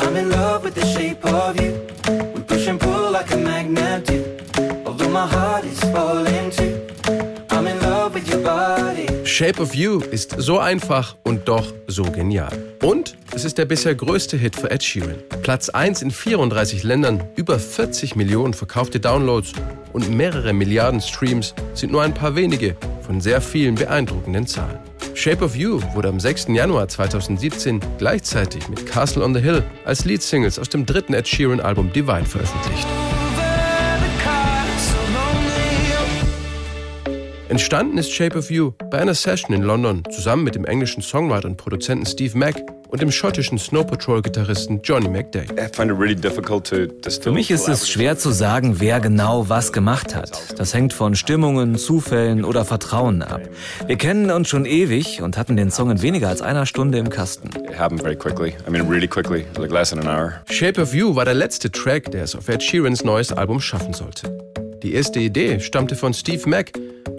I'm in love with the shape of you. We push and pull like a magnet do. Although my heart is falling too. I'm in love with your body. Shape of You ist so einfach und doch so genial. Und es ist der bisher größte Hit für Ed Sheeran. Platz 1 in 34 Ländern, über 40 Millionen verkaufte Downloads und mehrere Milliarden Streams sind nur ein paar wenige von sehr vielen beeindruckenden Zahlen. Shape of You wurde am 6. Januar 2017 gleichzeitig mit Castle on the Hill als Leadsingles aus dem dritten Ed Sheeran Album Divine veröffentlicht. Entstanden ist Shape of You bei einer Session in London zusammen mit dem englischen Songwriter und Produzenten Steve Mack und dem schottischen Snow Patrol-Gitarristen Johnny McDade. Für mich ist es schwer zu sagen, wer genau was gemacht hat. Das hängt von Stimmungen, Zufällen oder Vertrauen ab. Wir kennen uns schon ewig und hatten den Song in weniger als einer Stunde im Kasten. Shape of You war der letzte Track, der es auf Ed Sheerans neues Album schaffen sollte. Die erste Idee stammte von Steve Mack,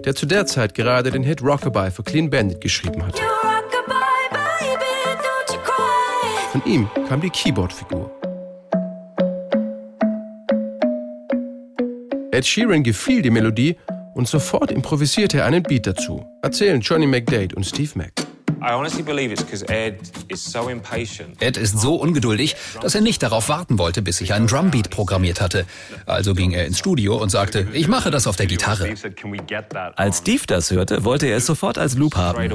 der zu der Zeit gerade den Hit Rockabye für Clean Bandit geschrieben hatte. Von ihm kam die Keyboard-Figur. Ed Sheeran gefiel die Melodie und sofort improvisierte er einen Beat dazu, erzählen Johnny McDade und Steve Mack. Ed ist so ungeduldig, dass er nicht darauf warten wollte, bis ich einen Drumbeat programmiert hatte. Also ging er ins Studio und sagte, ich mache das auf der Gitarre. Als Steve das hörte, wollte er es sofort als Loop haben.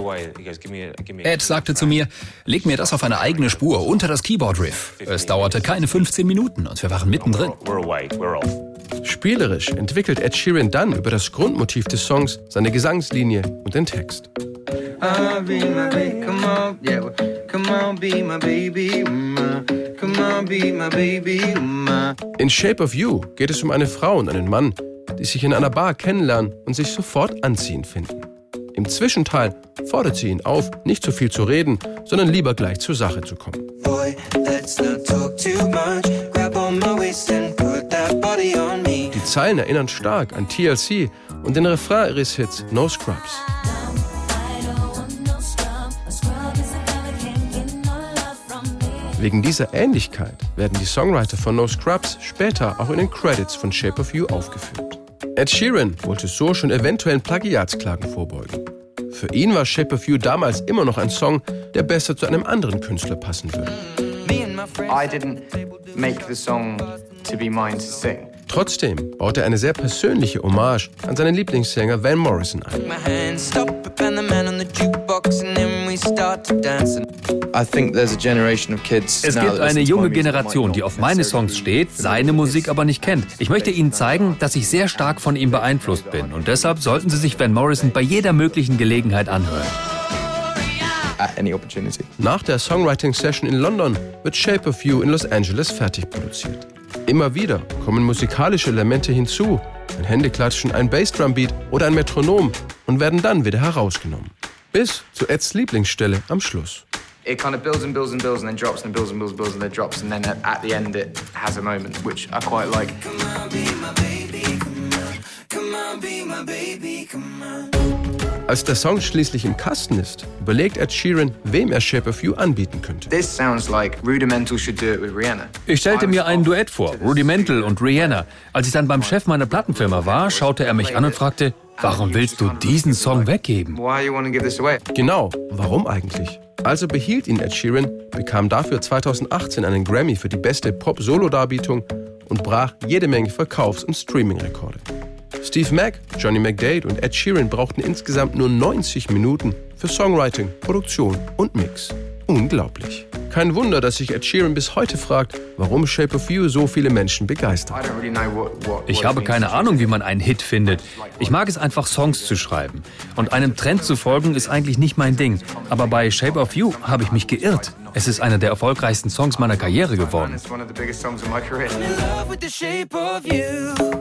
Ed sagte zu mir, leg mir das auf eine eigene Spur unter das Keyboard-Riff. Es dauerte keine 15 Minuten und wir waren mittendrin. Spielerisch entwickelt Ed Sheeran dann über das Grundmotiv des Songs seine Gesangslinie und den Text. I'll be my baby, come on, yeah. well, Come on, be my baby, come on, be my baby. In Shape of You geht es um eine Frau und einen Mann, die sich in einer Bar kennenlernen und sich sofort anziehen finden. Im Zwischenteil fordert sie ihn auf, nicht zu viel zu reden, sondern lieber gleich zur Sache zu kommen. Boy. Die Zeilen erinnern stark an TLC und den Refrain ihres Hits No Scrubs. Wegen dieser Ähnlichkeit werden die Songwriter von No Scrubs später auch in den Credits von Shape of You aufgeführt. Ed Sheeran wollte so schon eventuellen Plagiatsklagen vorbeugen. Für ihn war Shape of You damals immer noch ein Song, der besser zu einem anderen Künstler passen würde. I didn't make the song to be mine to sing. Trotzdem baute er eine sehr persönliche Hommage an seinen Lieblingssänger Van Morrison ein. Es gibt eine junge Generation, die auf meine Songs steht, seine Musik aber nicht kennt. Ich möchte ihnen zeigen, dass ich sehr stark von ihm beeinflusst bin. Und deshalb sollten sie sich Van Morrison bei jeder möglichen Gelegenheit anhören. Nach der Songwriting-Session in London wird Shape of You in Los Angeles fertig produziert. Immer wieder kommen musikalische Elemente hinzu, ein Händeklatschen, ein Bassdrumbeat oder ein Metronom und werden dann wieder herausgenommen. Bis zu Eds Lieblingsstelle am Schluss. It kind of builds and builds and builds and then drops and builds and builds and builds and then drops and then at, the end it has a moment which I quite like. Als der Song schließlich im Kasten ist, überlegt Ed Sheeran, wem er Shape of You anbieten könnte. This sounds like Rudimental should do it with Rihanna. Ich stellte mir ein Duett vor, Rudimental und Rihanna. Als ich dann beim Chef meiner Plattenfirma war, schaute er mich an und fragte, warum willst du diesen Song weggeben? Why you want to give this away? Genau, warum eigentlich? Also behielt ihn Ed Sheeran, bekam dafür 2018 einen Grammy für die beste Pop-Solo-Darbietung und brach jede Menge Verkaufs- und Streaming-Rekorde. Steve Mack, Johnny McDade und Ed Sheeran brauchten insgesamt nur 90 Minuten für Songwriting, Produktion und Mix. Unglaublich. Kein Wunder, dass sich Ed Sheeran bis heute fragt, warum Shape of You so viele Menschen begeistert. Ich habe keine Ahnung, wie man einen Hit findet. Ich mag es einfach, Songs zu schreiben. Und einem Trend zu folgen, ist eigentlich nicht mein Ding. Aber bei Shape of You habe ich mich geirrt. Es ist einer der erfolgreichsten Songs meiner Karriere geworden. It's one of the biggest songs of my career. love with the shape of you.